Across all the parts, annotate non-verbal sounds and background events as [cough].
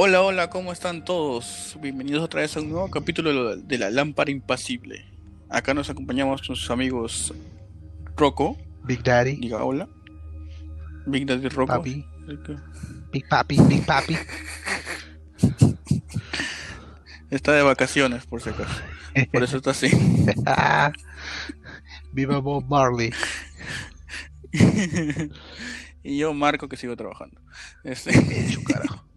Hola, hola, ¿cómo están todos? Bienvenidos otra vez a un nuevo capítulo de la lámpara impasible. Acá nos acompañamos sus amigos Rocco. Big Daddy. Diga hola. Big Daddy Rocco. Papi. Big Papi, Big Papi. [laughs] Está de vacaciones, por si acaso. Por eso está así. [laughs] Viva Bob Marley. [laughs] y yo, Marco, que sigo trabajando. Este... carajo.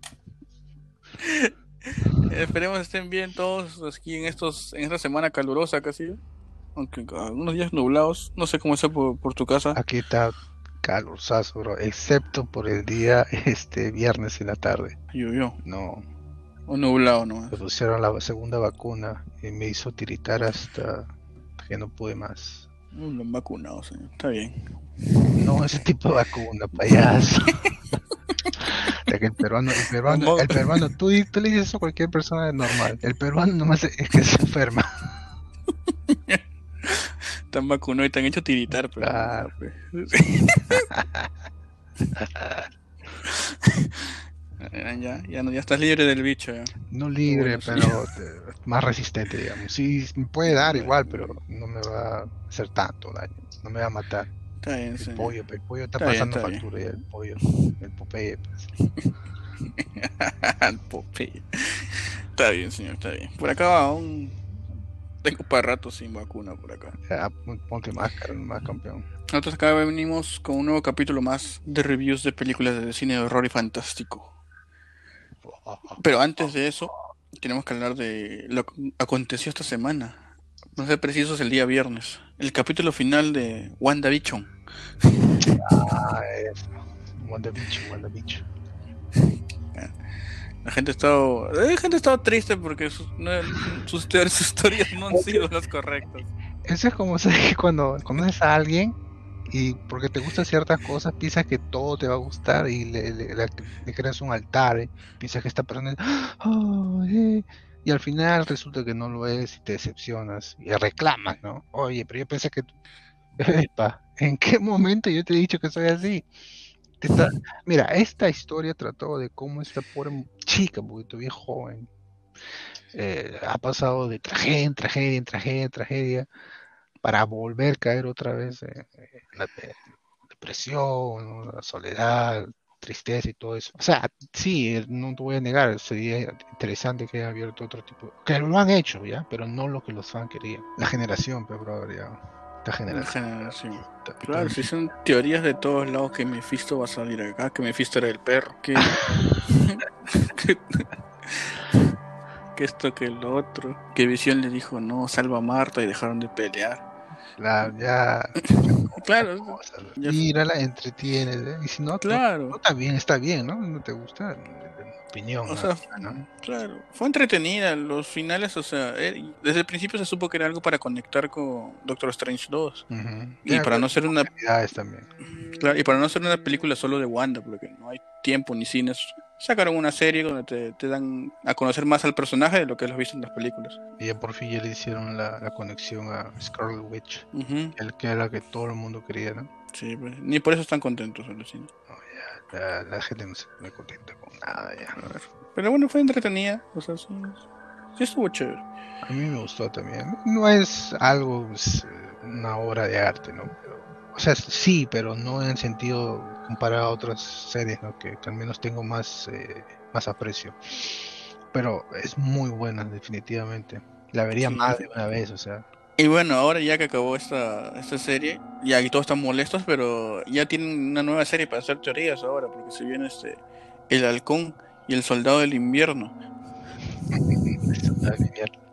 [laughs] Esperemos estén bien todos aquí en estos en esta semana calurosa casi. Aunque algunos días nublados. No sé cómo está por, tu casa. Aquí está calorosazo, bro. Excepto por el día este viernes en la tarde. Llovió. No. O nublado, ¿no? Me pusieron la segunda vacuna y me hizo tiritar hasta que no pude más. No, lo han vacunado, señor. Está bien. No, ese tipo de vacuna, payaso. [laughs] que el peruano, el peruano, el peruano, tú, tú le dices eso a cualquier persona normal. El peruano nomás es que se enferma. Están vacunados y te han hecho tiritar, pero. Pues. [laughs] ya, ya, no, ya estás libre del bicho. Ya. No libre, pero más resistente, digamos. Sí, me puede dar igual, pero no me va a hacer tanto daño. No me va a matar. Está bien, el pollo, el pollo está, pasando factura ya, el pollo, el Popeye. Pues. [laughs] el Popeye. Está bien, señor, está bien. Por acá aún tengo para rato sin vacuna por acá. Ya, ponte máscara más campeón. Nosotros acá venimos con un nuevo capítulo más de reviews de películas de cine de horror y fantástico. Pero antes de eso, tenemos que hablar de lo que aconteció esta semana no sé preciso, es el día viernes. El capítulo final de WandaVision. Ah, eso. WandaVision, WandaVision. La gente ha estado, la gente ha estado triste porque sus, sus, historias no han sido las correctas. Eso es como [laughs] cuando conoces a alguien y porque te gustan ciertas cosas piensas que todo te va a gustar y le, le, creas un altar, ¿eh? piensas que está perdiendo. Oh, eh, y al final resulta que no lo es y te decepcionas y reclamas, ¿no? Oye, pero yo pensé que... Epa, ¿en qué momento yo te he dicho que soy así? Mira, esta historia trató de cómo esta pobre chica, porque todavía joven, eh, ha pasado de tragedia en tragedia en tragedia en tragedia para volver a caer otra vez en la depresión, la soledad, tristeza y todo eso. O sea, sí, eh, no te voy a negar, sería interesante que haya abierto otro tipo. Que lo han hecho, ¿ya? Pero no lo que los fans querían. La generación, pero brother, ya. La generación. Claro, si son teorías de todos lados que Mephisto va a salir acá, que Mephisto era el perro, que. [laughs] que esto, que el otro. Que Visión le dijo, no, salva a Marta y dejaron de pelear. Claro, ya. [laughs] claro. Mírala, entretiene. ¿eh? Y si no, claro. está bien, está bien, ¿no? No te gusta, opinión. O sea, claro. Fue entretenida. Los finales, o sea, eh, desde el principio se supo que era algo para conectar con Doctor Strange 2. Y para no ser una. También. Claro, y para no ser una película solo de Wanda, porque no hay tiempo ni cines sacaron una serie donde te, dan a conocer más al personaje de lo que has visto en las películas. Y ya por fin ya le hicieron la, conexión a Scarlet Witch, el que era que todo el mundo quería, ¿no? Sí, pues, ni por eso están contentos en cine. ya, la, gente no se pone contenta con nada ya. Pero bueno, fue entretenida, o sea, sí, estuvo chévere. A mí me gustó también. No es algo, pues, una obra de arte, ¿no? O sea, sí, pero no en sentido comparado a otras series, ¿no? que, al menos tengo más, eh, más aprecio. Pero es muy buena, definitivamente. La vería más de una vez, o sea. Y bueno, ahora ya que acabó esta, esta serie, ya todos están molestos, pero ya tienen una nueva serie para hacer teorías ahora, porque se viene este El Halcón y el Soldado del Invierno. [laughs]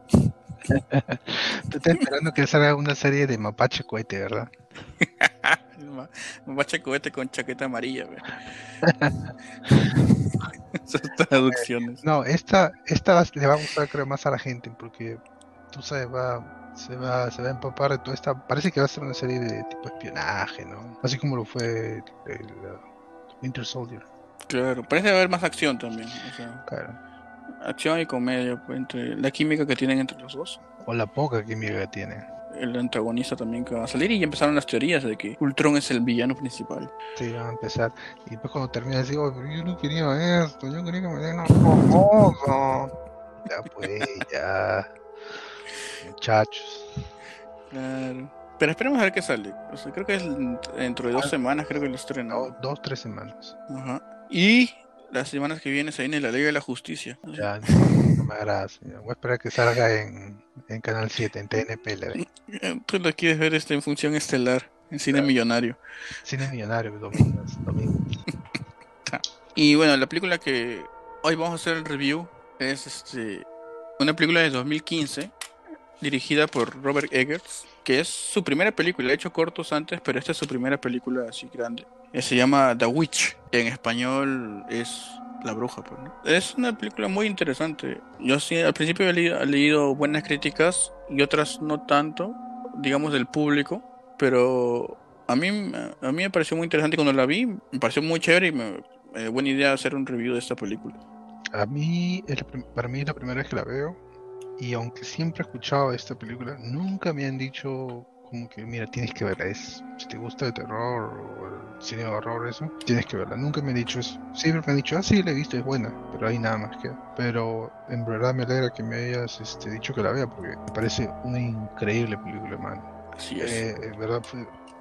[laughs] Tú estás esperando que salga una serie de Mapache Cohete, ¿verdad? [laughs] Mapache Cohete con chaqueta amarilla, [laughs] Esas traducciones. No, esta, esta le va a gustar creo más a la gente porque tú sabes, va, se va, se va a empapar de toda esta. Parece que va a ser una serie de tipo espionaje, ¿no? Así como lo fue el, Winter Soldier. Claro, parece haber más acción también. claro acción y comedia, pues, entre la química que tienen entre los dos. O la poca química que tienen. el antagonista también que va a salir y ya empezaron las teorías de que Ultron es el villano principal. Sí, van a empezar. Y después cuando termina digo, pero yo no quería esto, yo quería que me den un Ya pues, [laughs] ya. Muchachos. Claro. Pero esperemos a ver qué sale. O sea, creo que es dentro de dos ah, semanas, creo que lo estrenado. dos, tres semanas. Ajá. Y las semanas que vienen se viene la Ley de la Justicia. Ya, no, me agrada. Voy a esperar que salga en, en Canal 7, en TNP. La Tú lo quieres ver este, en función estelar, en cine millonario. Cine millonario, domingo. domingo. [laughs] y bueno, la película que hoy vamos a hacer el review es este una película de 2015 dirigida por Robert Eggers, que es su primera película. Ha hecho cortos antes, pero esta es su primera película así grande. Eh, se llama The Witch. En español es La Bruja. Pues, Es una película muy interesante. Yo sí, al principio he leído, buenas críticas y otras no tanto, digamos, del público, pero a mí, a mí me pareció muy interesante cuando la vi, me pareció muy chévere y me, eh, buena idea hacer un review de esta película. A mí, para mí es la primera vez que la veo y aunque siempre he escuchado esta película, nunca me han dicho como que, mira, tienes que verla. Es, si te gusta el terror o el cine de horror, eso, tienes que verla. Nunca me han dicho eso. Siempre me han dicho, ah, sí, la he visto, es buena, pero ahí nada más que. Pero en verdad me alegra que me hayas este, dicho que la vea, porque me parece una increíble película, man. Así es. Eh, en verdad,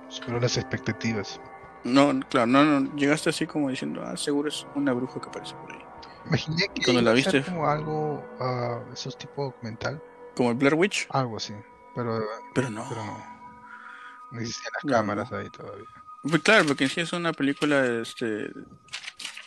superó las expectativas. No, claro, no, no, llegaste así como diciendo, ah, seguro es una bruja que aparece por ahí. Imaginé que cuando la viste como algo, uh, esos tipo documental. Como el Blair Witch. Algo así, pero, pero no. Pero no. No existían las cámaras ahí todavía. Pues claro, porque en sí es una película, este,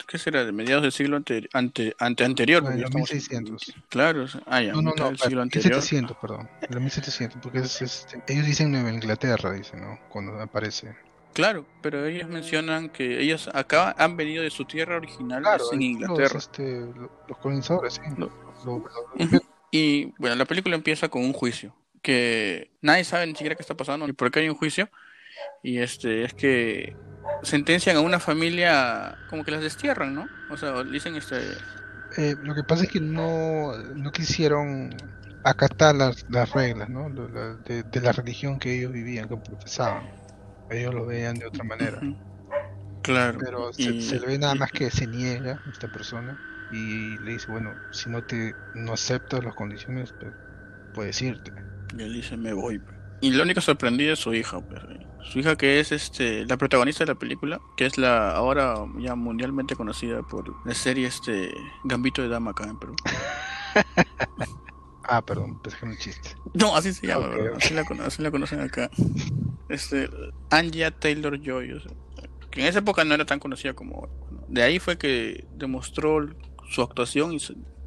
¿qué será? De mediados del siglo ante, ante, ante anterior. No, de 1600. Claro, ah, ya, no, no, no, siglo 1700, perdón. 1700, porque es, este, ellos dicen Nueva Inglaterra, dicen, ¿no? Cuando aparece. Claro, pero ellos mencionan que ellos acá han venido de su tierra original en Inglaterra. Los, este, los colonizadores, sí. Y bueno, la película empieza con un juicio que nadie sabe ni siquiera qué está pasando ni por qué hay un juicio. Y este es que sentencian a una familia como que las destierran, ¿no? O sea, dicen este eh, lo que pasa es que no, no quisieron acatar las, las reglas, ¿no? De, de, la religión que ellos vivían, que profesaban ellos lo veían de otra manera. Claro. Pero se, le ve nada más que se niega esta persona y le dice, bueno, si no te no aceptas las condiciones, pues, puedes irte. Y él dice, me voy. Y lo único sorprendido es su hija, pues, su hija que es este la protagonista de la película, que es la ahora ya mundialmente conocida por la serie este Gambito de Dama acá en Perú. [laughs] ah, perdón, pensé que un chiste. No, así se llama, así, la, así la conocen acá este, Anja Taylor Joy, que en esa época no era tan conocida como De ahí fue que demostró su actuación y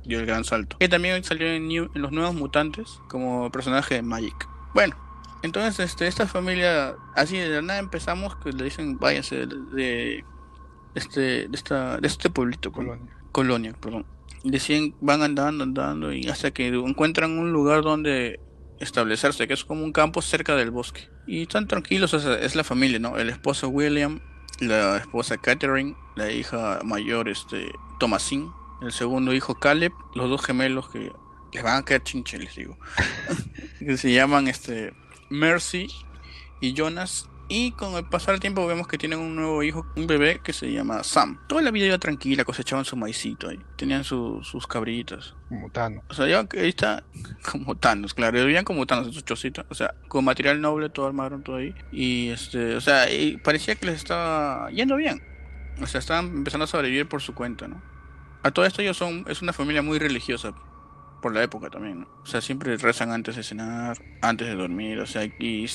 dio el gran salto. Y también salió en, Los Nuevos Mutantes como personaje de Magic. Bueno, entonces este, esta familia, así de nada empezamos que le dicen váyanse de, este, de, esta, de este pueblito, Colonia. Colonia, perdón. Y decían, van andando, andando y hasta que encuentran un lugar donde establecerse, que es como un campo cerca del bosque. Y están tranquilos, es, la familia, ¿no? El esposo William, la esposa Catherine, la hija mayor, este, Thomasin, el segundo hijo Caleb, los dos gemelos que les van a caer chinche, les digo. [laughs] que se llaman este Mercy y Jonas y con el pasar del tiempo vemos que tienen un nuevo hijo, un bebé que se llama Sam. Toda la vida iba tranquila, cosechaban su maicito ahí. Tenían sus cabritas. Como Thanos. O sea, ya ahí está [laughs] como Thanos, claro. Vivían como Thanos en su chocita. O sea, con material noble, todo armaron todo ahí. Y este, o sea, y parecía que les estaba yendo bien. O sea, estaban empezando a sobrevivir por su cuenta, ¿no? A todo esto ellos son, es una familia muy religiosa por la época también, ¿no? O sea, siempre rezan antes de cenar, antes de dormir, o sea, y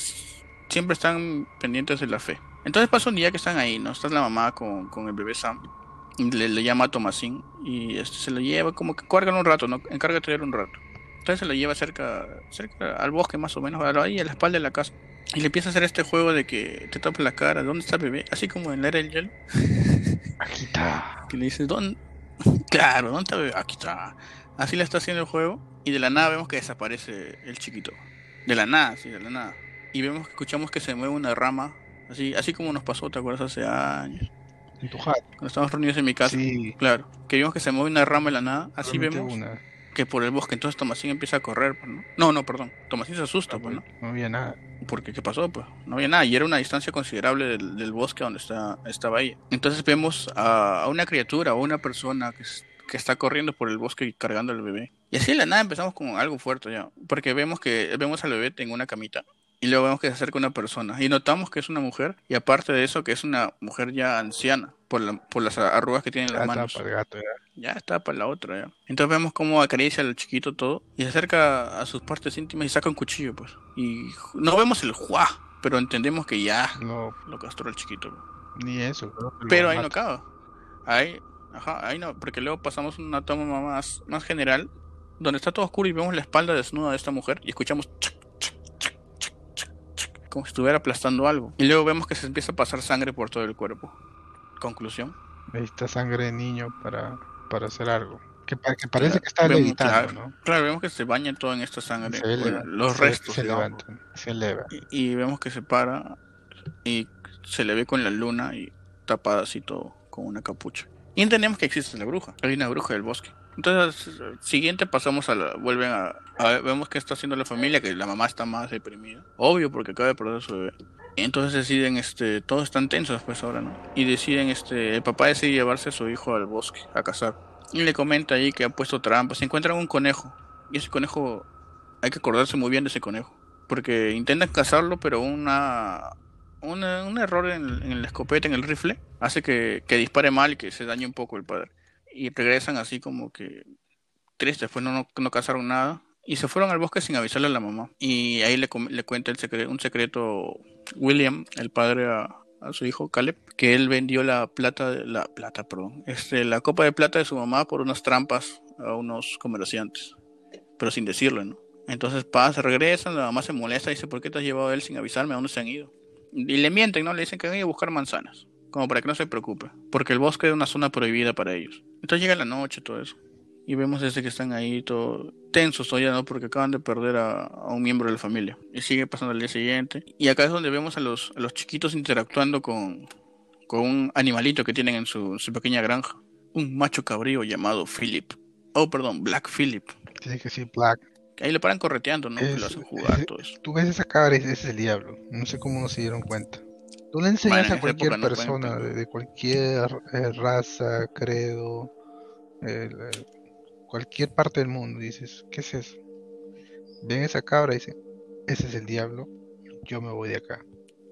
siempre están pendientes de la fe. Entonces pasa un día que están ahí, ¿no? Está la mamá con, con el bebé Sam. Le, llama a Tomasín y este, se lo lleva, como que cuelgan un rato, ¿no? Encárgate de un rato. Entonces se lo lleva cerca, cerca al bosque más o menos, ahí a la espalda de la casa. Y le empieza a hacer este juego de que te tapa la cara, ¿dónde está el bebé? Así como en la era del hielo. [laughs] Aquí está. Que le dices, ¿dónde? [laughs] Claro, ¿dónde está el bebé? Aquí está. Así le está haciendo el juego y de la nada vemos que desaparece el chiquito. De la nada, sí, de la nada y vemos que escuchamos que se mueve una rama, así así como nos pasó, ¿te acuerdas? Hace años. En tu Cuando estábamos reunidos en mi casa. Sí. Claro. Que vimos que se mueve una rama de la nada. Así vemos. que por el bosque. Entonces Tomasín empieza a correr, pues, ¿no? No, no, perdón. Tomasín se asusta, pues, ¿no? No había nada. Porque, ¿qué pasó? Pues no había nada. Y era una distancia considerable del, del bosque donde está, estaba ella. Entonces vemos a, a una criatura o una persona que, es- que está corriendo por el bosque y cargando al bebé. Y así de la nada empezamos con algo fuerte ya. Porque vemos que vemos al bebé en una camita. Y luego vemos que se acerca una persona. Y notamos que es una mujer. Y aparte de eso, que es una mujer ya anciana. Por, la- por las arrugas que tiene en las manos. para el gato, ya. Ya está para la otra, ya. Entonces vemos cómo acaricia al chiquito todo y se acerca a sus partes íntimas y saca un cuchillo, pues. Y no vemos el juá, pero entendemos que ya No, lo castró el chiquito. ni eso. lo Pero ahí no acaba. Ahí, ajá, ahí no, porque luego pasamos una toma más, más general, donde está todo oscuro y vemos la espalda desnuda de esta mujer y escuchamos chac, como si estuviera aplastando algo. Y luego vemos que se empieza a pasar sangre por todo el cuerpo. Conclusión. Necesita sangre de niño para, para hacer algo. Que, que parece Claro, que está vemos, levitando, claro. ¿no? Claro, vemos que se baña todo en esta sangre, Se bueno, eleva, los se- restos. Se digamos. levanta, se eleva. Y, y vemos que se para y se le ve con la luna y tapada así todo con una capucha. Y entendemos que existe la bruja. Hay una bruja del bosque. Entonces, siguiente pasamos a la... Vuelven a, a- Vemos que está haciendo la familia, que la mamá está más deprimida. Obvio, porque acaba de perder su bebé. Entonces deciden, este... Todos están tensos pues ahora, ¿no? Y deciden, este... El papá decide llevarse a su hijo al bosque, a cazar. Y le comenta ahí que ha puesto trampas. Se encuentran un conejo. Y ese conejo... Hay que acordarse muy bien de ese conejo. Porque intentan cazarlo, pero una... una- un error en, en la escopeta, en el rifle, hace que, que dispare mal y que se dañe un poco el padre. Y regresan así como que tristes, pues no, no, no cazaron nada. Y se fueron al bosque sin avisarle a la mamá. Y ahí le, le cuenta el secre- un secreto William, el padre a, a su hijo Caleb, que él vendió la plata, la plata, perdón, este, la copa de plata de su mamá por unas trampas a unos comerciantes, pero sin decirle, ¿no? Entonces pasa, regresan, la mamá se molesta, dice, ¿por qué te has llevado a él sin avisarme? ¿A dónde se han ido? Y le mienten, ¿no? Le dicen que ir a buscar manzanas, como para que no se preocupe, porque el bosque es una zona prohibida para ellos. Entonces llega la noche, todo eso. Y vemos desde que están ahí todo tensos todavía, ¿no? Porque acaban de perder a, a un miembro de la familia. Y sigue pasando el día siguiente. Y acá es donde vemos a los, a los chiquitos interactuando con, con un animalito que tienen en su, su pequeña granja. Un macho cabrío llamado Philip. Oh, perdón, Black Philip. Tiene que decir Black. Ahí le paran correteando, ¿no? Que Es- lo hacen jugar, es- [laughs] todo eso. Tú ves esa cabra y ese es el diablo. No sé cómo no se dieron cuenta. Tú le enseñas Bueno, en a cualquier no persona de, cualquier eh, raza, credo, eh, cualquier parte del mundo, dices, ¿qué es eso? Ven esa cabra y dicen, ese es el diablo, yo me voy de acá.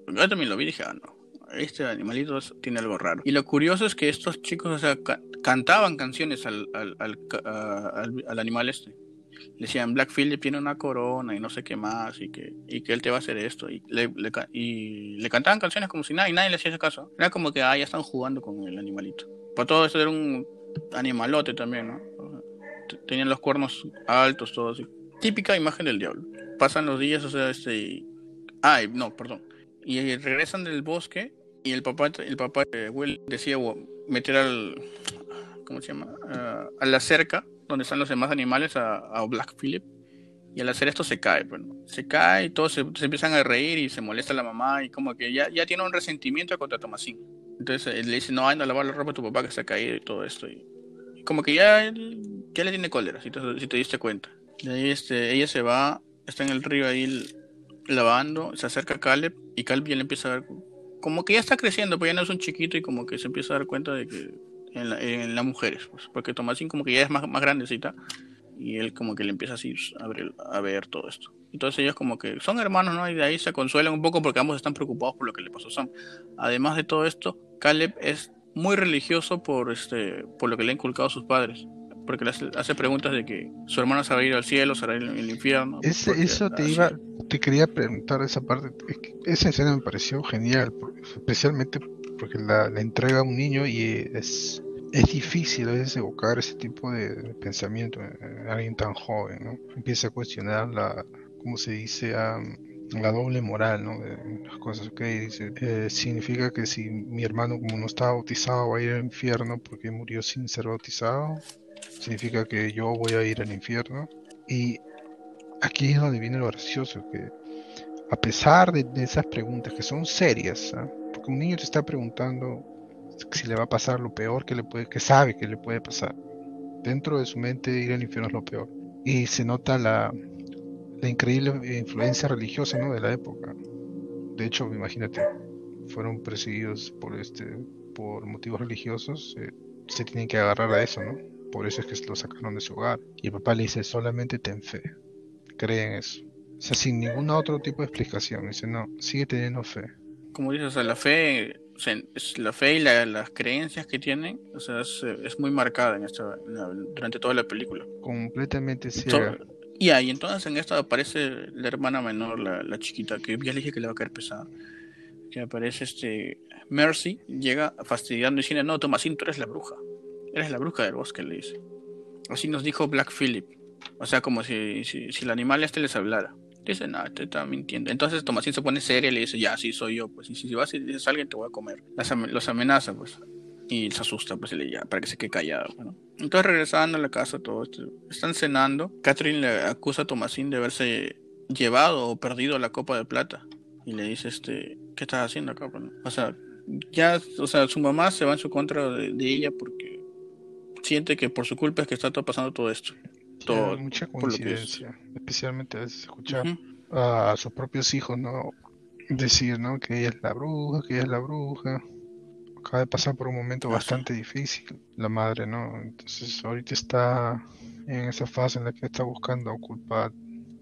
Yo también lo vi y dije, ah, no. Este animalito tiene algo raro. Y lo curioso es que estos chicos, o sea, ca- cantaban canciones al, al, al, al- al animal este. Le decían, Black Phillip tiene una corona y no sé qué más, y que, y que él te va a hacer esto. Y le, le y le cantaban canciones como si nada, y nadie le hacía caso. Era como que, ah, ya están jugando con el animalito. Para todo eso era un animalote también, ¿no? Tenían los cuernos altos, todo así. Típica imagen del diablo. Pasan los días, o sea, este... y- Ah, y- no, perdón. Y regresan del bosque y el papá, el papá Will decía "Wo- meter al, ¿cómo se llama? Ah, a la cerca donde están los demás animales a, a Black Phillip. Y al hacer esto se cae, pues, ¿no? Se cae y todos se, se empiezan a reír y se molesta la mamá y como que ya, ya tiene un resentimiento contra Tomasín. Entonces él le dice, no, anda a lavar la ropa a tu papá que se ha caído y todo esto. Y, y como que ya, ya le tiene cólera, si te, si te diste cuenta. De ahí este, ella se va, está en el río ahí lavando, se acerca a Caleb y Caleb ya le empieza a dar, como que ya está creciendo, pues ya no es un chiquito y como que se empieza a dar cuenta de que en, la- en las mujeres, pues, porque Tomasín como que ya es más, más grandecita y él como que le empieza así a ver, a ver todo esto. Entonces ellos como que son hermanos, ¿no? Y de ahí se consuelan un poco porque ambos están preocupados por lo que le pasó a Sam. Además de todo esto, Caleb es muy religioso por este por lo que le han inculcado sus padres. Porque le hace, hace preguntas de que su hermano se va a ir al cielo, se va a ir al infierno. Porque eso te así- iba, te quería preguntar esa parte. es esa escena me pareció genial, especialmente porque la, entrega a un niño y es, es difícil a veces evocar ese tipo de, pensamiento en alguien tan joven, ¿no? Empieza a cuestionar la, ¿cómo se dice? Am, la doble moral, ¿no? De las cosas que dice. eh, significa que si mi hermano como no está bautizado va a ir al infierno porque murió sin ser bautizado, significa que yo voy a ir al infierno. Y aquí es donde viene lo gracioso, que a pesar de, esas preguntas que son serias, ¿ah? Un niño te está preguntando si le va a pasar lo peor que le puede, que sabe que le puede pasar, dentro de su mente ir al infierno es lo peor. Y se nota la, la increíble influencia religiosa ¿no? de la época. De hecho, imagínate, fueron perseguidos por este por motivos religiosos, eh, se tienen que agarrar a eso, ¿no? Por eso es que lo sacaron de su hogar. Y el papá le dice, solamente ten fe, cree en eso. O sea, sin ningún otro tipo de explicación. Dice, no, sigue teniendo fe. Como dices, o sea, la fe, la fe y las creencias que tienen, o sea, es, muy marcada en esta, durante toda la película. Completamente ciega. y ahí entonces en esta aparece la hermana menor, la, la chiquita, que ya le dije que le va a caer pesada. Que aparece este Mercy llega fastidiando y diciendo, no, Tomasín, tú eres la bruja. Eres la bruja del bosque, le dice. Así nos dijo Black Phillip. O sea, como si, si, el animal este les hablara. Dice, no, te está mintiendo. Entonces Tomasín se pone seria y le dice, ya, sí, soy yo. Pues, y si, vas y dices alguien, te voy a comer. los amenaza, pues. Y se asusta, pues, y le ya, para que se quede callado. Entonces, regresando a la casa, todo esto, están cenando. Catherine le acusa a Tomasín de haberse llevado o perdido la copa de plata. Y le dice, este, ¿qué estás haciendo acá? Pues, o sea, ya, o sea, su mamá se va en su contra de, ella porque siente que por su culpa es que está pasando todo esto. Todo, mucha coincidencia, especialmente escuchar a sus propios hijos, ¿no? Decir, ¿no? Que ella es la bruja, que ella es la bruja. Acaba de pasar por un momento bastante difícil, la madre, ¿no? Entonces ahorita está en esa fase en la que está buscando culpar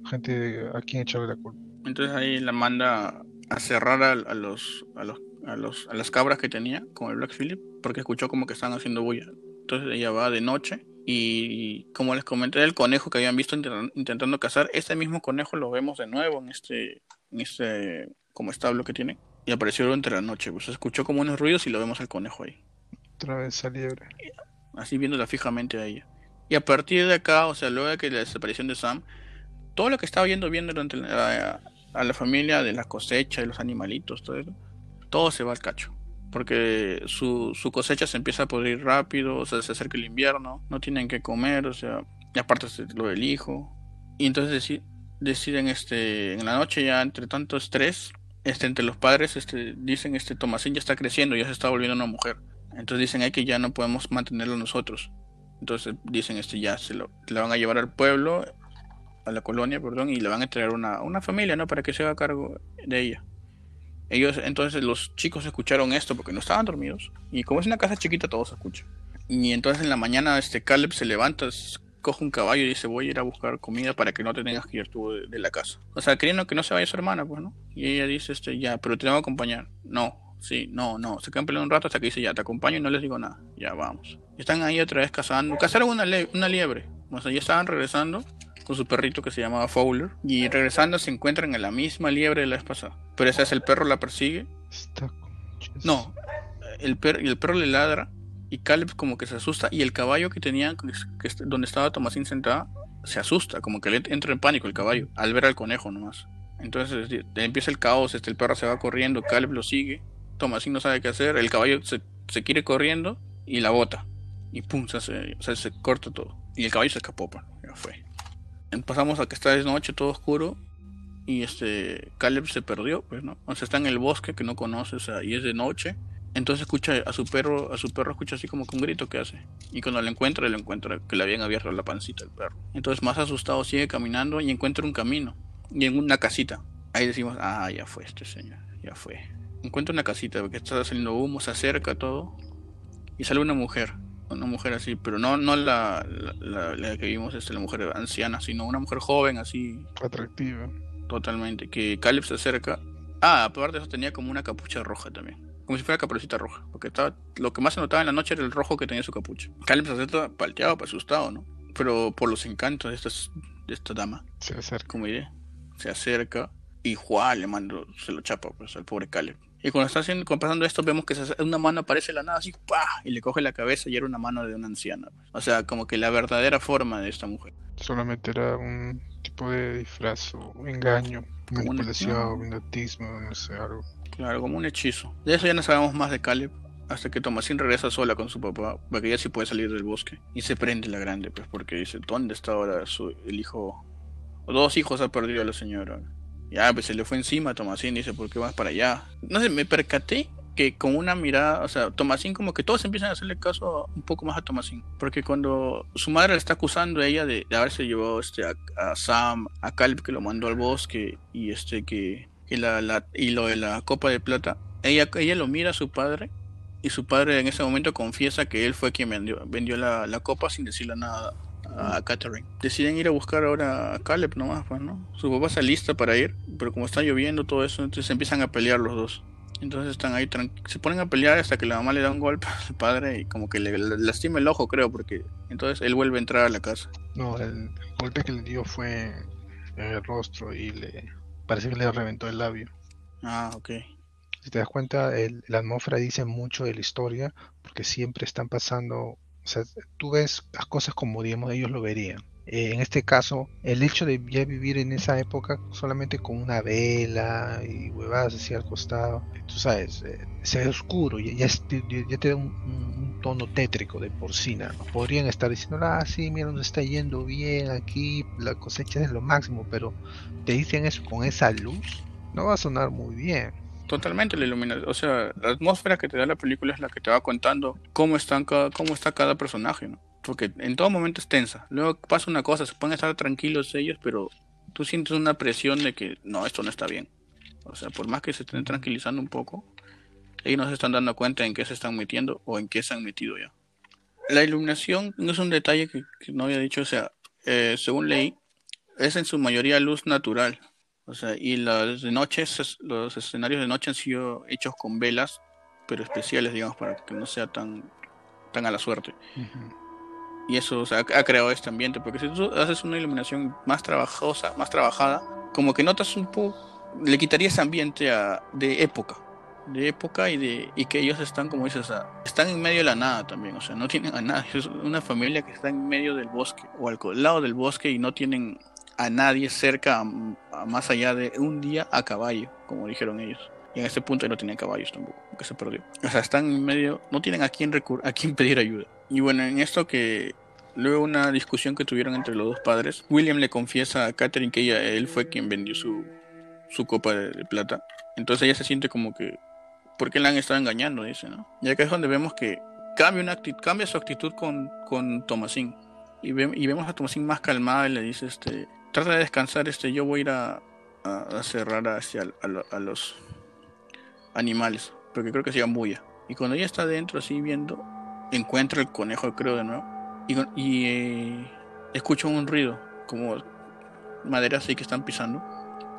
gente a quien echarle la culpa. Entonces ahí la manda a cerrar a, los, a los a, los, a las cabras que tenía con el Black Phillip porque escuchó como que estaban haciendo bulla. Entonces ella va de noche y como les comenté el conejo que habían visto intentando cazar, este mismo conejo lo vemos de nuevo en este, en este como establo que tiene y apareció durante la noche. Pues escuchó como unos ruidos y lo vemos al conejo ahí. Otra vez a liebre. Así viéndola fijamente a ella. Y a partir de acá, o sea, luego de que la desaparición de Sam, todo lo que estaba viendo bien durante la, a la familia de la cosecha y los animalitos, todo eso, todo se va al cacho. Porque su, su cosecha se empieza a pudrir rápido, o sea, se acerca el invierno, no tienen que comer, o sea, y aparte lo del hijo. Y entonces deciden, este, en la noche ya entre tanto estrés, este, entre los padres, este, dicen, este, Tomasín ya está creciendo, ya se está volviendo una mujer. Entonces dicen, hay que ya no podemos mantenerlo nosotros. Entonces dicen, este, ya se lo, la van a llevar al pueblo, a la colonia, perdón, y le van a entregar una, una familia, ¿no? Para que se haga cargo de ella. Ellos, entonces los chicos escucharon esto porque no estaban dormidos. Y como es una casa chiquita, todos escuchan. Y entonces en la mañana este Caleb se levanta, coge un caballo y dice voy a ir a buscar comida para que no te tengas que ir tú de, la casa. O sea, creyendo que no se vaya su hermana, pues, ¿no? Y ella dice, este, ya, pero te tengo que acompañar. No, sí, no, no. Se quedan peleando un rato hasta que dice, ya, te acompaño y no les digo nada. Ya, vamos. están ahí otra vez cazando. Cazaron una, una liebre. O sea, ya estaban regresando con su perrito que se llamaba Fowler. Y regresando se encuentran en la misma liebre de la vez pasada. Pero ese es el perro la persigue. No, el, perro y el perro le ladra y Caleb como que se asusta y el caballo que tenía, que, donde estaba Tomasín sentada, se asusta, como que le entra en pánico el caballo al ver al conejo nomás. Entonces empieza el caos, este, el perro se va corriendo, Caleb lo sigue, Tomasín no sabe qué hacer, el caballo se, se quiere corriendo y la bota. Y pum, se, se corta todo. Y el caballo se escapó, pues, ya fue pasamos a que está de noche, todo oscuro, y este Caleb se perdió, pues, ¿no? O está en el bosque que no conoce, o y es de noche. Entonces escucha a su perro, a su perro escucha así como que un grito que hace. Y cuando lo encuentra, lo encuentra que le habían abierto la pancita al perro. Entonces más asustado sigue caminando y encuentra un camino. Y en una casita. Ahí decimos, ah, ya fue este señor, ya fue. Encuentra una casita porque está saliendo humo, se acerca todo. Y sale una mujer una mujer así, pero no, no la, la, que vimos, este, la mujer anciana, sino una mujer joven así. Atractiva. Totalmente, que Caleb se acerca. Ah, aparte de eso tenía como una capucha roja también. Como si fuera capuchita roja. Porque estaba, lo que más se notaba en la noche era el rojo que tenía su capucha. Caleb se acerca palteado, asustado, ¿no? Pero por los encantos de, estas, de esta dama. Se acerca. Como diré. Se acerca y Juan le mando, se lo chapa pues al pobre Caleb. Y cuando está haciendo, pasando esto, vemos que una mano aparece de la nada así, ¡pah! Y le coge la cabeza y era una mano de una anciana. Pues. O sea, como que la verdadera forma de esta mujer. Solamente era un tipo de disfraz o engaño, manipulación, hipnotismo, no sé, algo. Claro, como un hechizo. De eso ya no sabemos más de Caleb. Hasta que Tomasín regresa sola con su papá, porque ella sí puede salir del bosque. Y se prende la grande, pues, porque dice, ¿dónde está ahora su, el hijo? O dos hijos ha perdido a la señora. Ya, pues se le fue encima a Tomasín, dice, ¿por qué vas para allá? No sé, me percaté que con una mirada, o sea, Tomasín como que todos empiezan a hacerle caso un poco más a Tomasín, porque cuando su madre le está acusando a ella de, haberse llevado este, a, Sam, a Caleb que lo mandó al bosque y este que, la, y lo de la copa de plata, ella, ella lo mira a su padre y su padre en ese momento confiesa que él fue quien vendió, vendió la, la copa sin decirle nada a Catherine. Deciden ir a buscar ahora a Caleb nomás, pues, ¿no? Su papá está lista para ir, pero como está lloviendo todo eso, entonces empiezan a pelear los dos. Entonces están ahí, se ponen a pelear hasta que la mamá le da un golpe al padre y como que le, lastima el ojo, creo, porque entonces él vuelve a entrar a la casa. No, el golpe que le dio fue en el rostro y le parece que le reventó el labio. Ah, ok. Si te das cuenta, el, la atmósfera dice mucho de la historia porque siempre están pasando, o sea, tú ves las cosas como digamos ellos lo verían eh, en este caso, el hecho de ya vivir en esa época solamente con una vela y huevadas así al costado, tú sabes, eh, se ve oscuro, ya, ya, ya te da un, tono tétrico de porcina. Podrían estar diciendo, ah, sí, mira, nos está yendo bien aquí, la cosecha es lo máximo, pero te dicen eso con esa luz, no va a sonar muy bien. Totalmente la iluminación, o sea, la atmósfera que te da la película es la que te va contando cómo, están cómo está cada personaje, ¿no? porque en todo momento es tensa. Luego pasa una cosa, se pueden estar tranquilos ellos, pero tú sientes una presión de que no, esto no está bien. O sea, por más que se estén tranquilizando un poco, ellos no se están dando cuenta en qué se están metiendo o en qué se han metido ya. La iluminación no es un detalle que, no había dicho, o sea, eh, según leí, es en su mayoría luz natural. O sea, y las de noche, los escenarios de noche han sido hechos con velas, pero especiales, digamos, para que no sea tan, tan a la suerte. Y eso o sea, ha creado este ambiente, porque si tú haces una iluminación más trabajosa, más trabajada, como que notas un poco, le quitaría ese ambiente de época, de época y de y que ellos están, como dices, están en medio de la nada también, o sea, no tienen a nadie, es una familia que está en medio del bosque o al lado del bosque y no tienen a nadie cerca, más allá de un día a caballo, como dijeron ellos. Y en ese punto no tienen caballos tampoco, que se perdió. O sea, están en medio, no tienen a quién recur a quién [laughs] pedir ayuda. Y bueno, en esto que luego una discusión que tuvieron entre los dos padres, William le confiesa a Catherine que ella, él fue quien vendió su, su copa de, plata. Entonces ella se siente como que, ¿por qué la han estado engañando? Dice, ¿no? Y acá es donde vemos que cambia, una cambia su actitud con, con Thomasin. Y, vemos a Thomasin más calmada y le dice, este, trata de descansar, este, yo voy a ir a, cerrar hacia a, los animales, porque creo que se bulla. Y cuando ella está dentro así viendo, encuentra el conejo, creo, de nuevo. Y, y eh, escucha un ruido, como madera así que están pisando.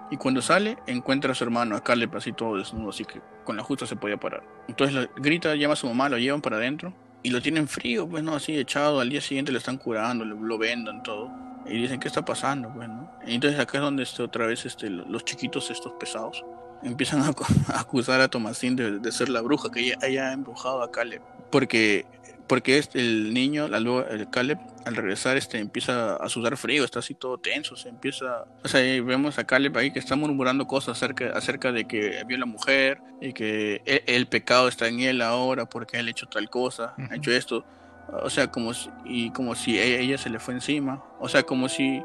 Y cuando sale, encuentra a su hermano, a Caleb, así todo desnudo, así que con la justa se podía parar. Entonces grita, llama a su mamá, lo llevan para adentro. Y lo tienen frío, pues no, así echado. Al día siguiente lo están curando, lo, lo vendan, todo. Y dicen, ¿qué está pasando? Pues, ¿no? Y entonces acá es donde este, otra vez este, los chiquitos estos pesados empiezan a, acusar a Tomasín de, ser la bruja, que ella haya embrujado a Caleb. Porque, porque este, el niño, el Caleb, al regresar, este, empieza a sudar frío, está así todo tenso, se empieza... O sea, vemos a Caleb ahí que está murmurando cosas acerca, acerca de que vio a la mujer y que e, el, pecado está en él ahora porque él ha hecho tal cosa, ha hecho esto. O sea, como si, y como si ella, ella se le fue encima. O sea, como si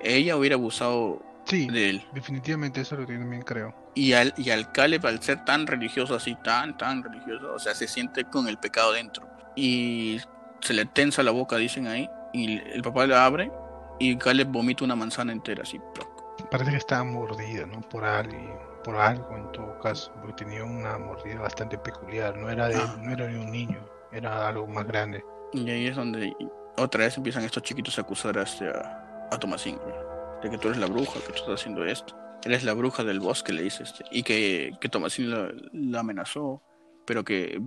ella hubiera abusado Sí, definitivamente eso es lo que también creo. Y al, y al Caleb, al ser tan religioso, así, tan, tan religioso, o sea, se siente con el pecado dentro. Y se le tensa la boca, dicen ahí, y el papá le abre y Caleb vomita una manzana entera, así. Parece que estaba mordida, ¿no? Por alguien, por algo en todo caso, porque tenía una mordida bastante peculiar, no era de, ah. no era de un niño, era algo más grande. Y ahí es donde otra vez empiezan estos chiquitos a acusar a, este, a, Tomasín de que tú eres la bruja, que tú estás haciendo esto. Eres la bruja del bosque, le dice este. Y que, que Tomasín la, amenazó, pero que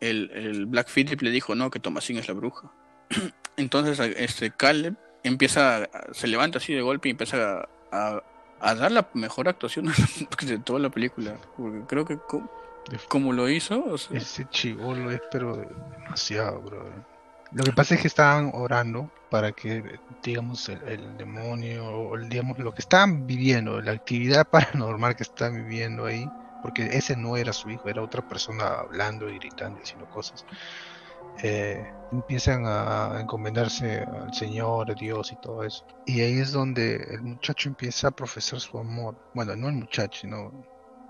el, el, Black Phillip le dijo no, que Tomasín es la bruja. [clears throat] Entonces este Caleb empieza, se levanta así de golpe y empieza a, a, dar la mejor actuación [laughs] de toda la película. Porque creo que como, lo hizo... Ese chivolo es pero demasiado, bro. Lo que pasa es que estaban orando para que, digamos, el, demonio, o digamos, lo que estaban viviendo, la actividad [laughs] paranormal que estaban viviendo ahí, porque ese no era su hijo, era otra persona hablando y gritando, diciendo cosas, eh, empiezan a encomendarse al Señor, a Dios y todo eso. Y ahí es donde el muchacho empieza a profesar su amor. Bueno, no el muchacho, sino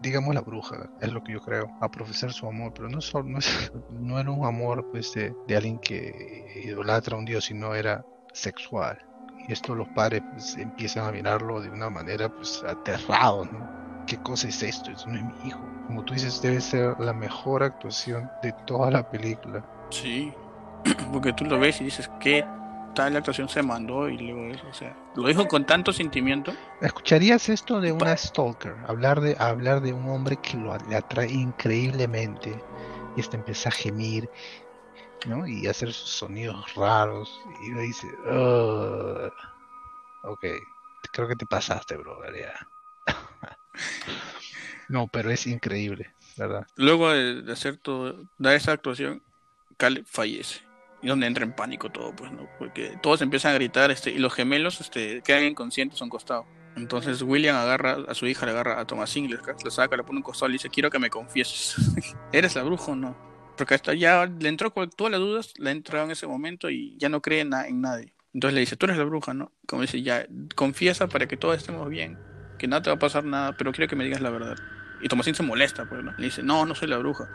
digamos la bruja, es lo que yo creo, a profesar su amor, pero no, solo, no, [laughs] no era un amor pues, de, de, alguien que idolatra a un dios, sino era sexual. Y esto los padres pues, empiezan a mirarlo de una manera pues aterrados, ¿no? ¿Qué cosa es esto? Eso no es mi hijo. Como tú dices, debe ser la mejor actuación de toda la película. Sí, [clears throat] porque tú lo ves y dices, ¿qué tal actuación se mandó? Y luego eso, o sea, lo dijo con tanto sentimiento. ¿Escucharías esto de una stalker? Hablar de, hablar de un hombre que lo, le atrae increíblemente y este empieza a gemir ¿no? Y hacer sus sonidos raros. Y uno dice, ok, creo que te pasaste, bro, [laughs] no, pero es increíble, ¿verdad? Luego de, hacer todo, dar esa actuación, Caleb fallece. Y donde entra en pánico todo, pues, ¿no? Porque todos empiezan a gritar, este, y los gemelos, este, quedan inconscientes a un costado. Entonces William agarra a su hija, le agarra a Thomasine, le, saca, le pone un costado y le dice, quiero que me confieses. [laughs] ¿Eres la bruja o no? Porque hasta ya le entró todas las dudas, le entró en ese momento y ya no cree en, en, nadie. Entonces le dice, tú eres la bruja, ¿no? Como dice, ya, confiesa para que todos estemos bien, que nada te va a pasar nada, pero quiero que me digas la verdad. Y Tomasín se molesta, pues, ¿no? Le dice, no, no soy la bruja.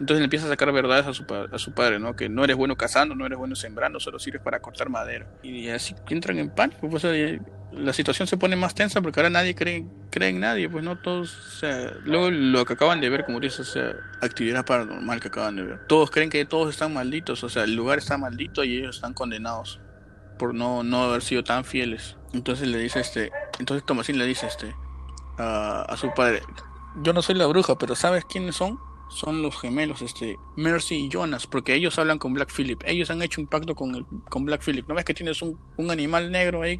Entonces le empieza a sacar verdades a su, a su padre, ¿no? Que no eres bueno cazando, no eres bueno sembrando, solo sirves para cortar madera. Y así entran en pánico, pues la situación se pone más tensa porque ahora nadie cree, cree en nadie, pues no todos, o sea, luego lo que acaban de ver, como dices, o sea, actividad paranormal que acaban de ver. Todos creen que todos están malditos, o sea, el lugar está maldito y ellos están condenados por no, no haber sido tan fieles. Entonces le dice este, entonces Tomasín le dice este a, a su padre, yo no soy la bruja, pero ¿sabes quiénes son? Son los gemelos, este, Mercy y Jonas, porque ellos hablan con Black Phillip. Ellos han hecho un pacto con, el, con Black Phillip. ¿No ves que tienes un, un animal negro ahí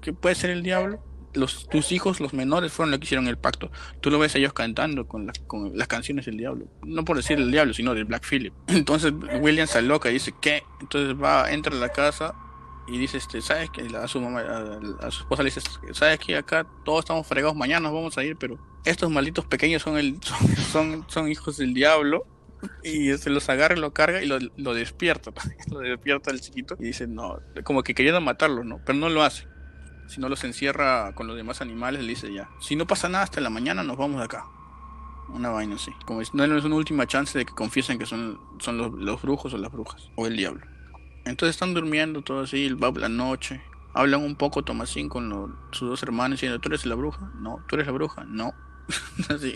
que puede ser el diablo? Los, tus hijos, los menores, fueron los que hicieron el pacto. Tú lo ves ellos cantando con, con las canciones del diablo. No por decir el diablo, sino del Black Phillip. [laughs] Entonces William se loca y dice, ¿qué? Entonces va, entra a la casa y dice, este, ¿sabes que A su mamá, a, su esposa le dice, ¿sabes que acá todos estamos fregados, mañana nos vamos a ir, pero estos malditos pequeños son el, son, son, hijos del diablo. Y se los agarra y lo carga y lo, despierta. [laughs] lo despierta el chiquito y dice, no, como que queriendo matarlo, ¿no? Pero no lo hace. Si no los encierra con los demás animales, le dice ya, si no pasa nada hasta la mañana, nos vamos de acá. Una vaina así. Como si no es una última chance de que confiesen que son, son los brujos o las brujas. O el diablo. Entonces están durmiendo todo así, va la noche. Hablan un poco Tomasín con sus dos hermanos diciendo, ¿tú eres la bruja? No, ¿tú eres la bruja? No. [laughs] así.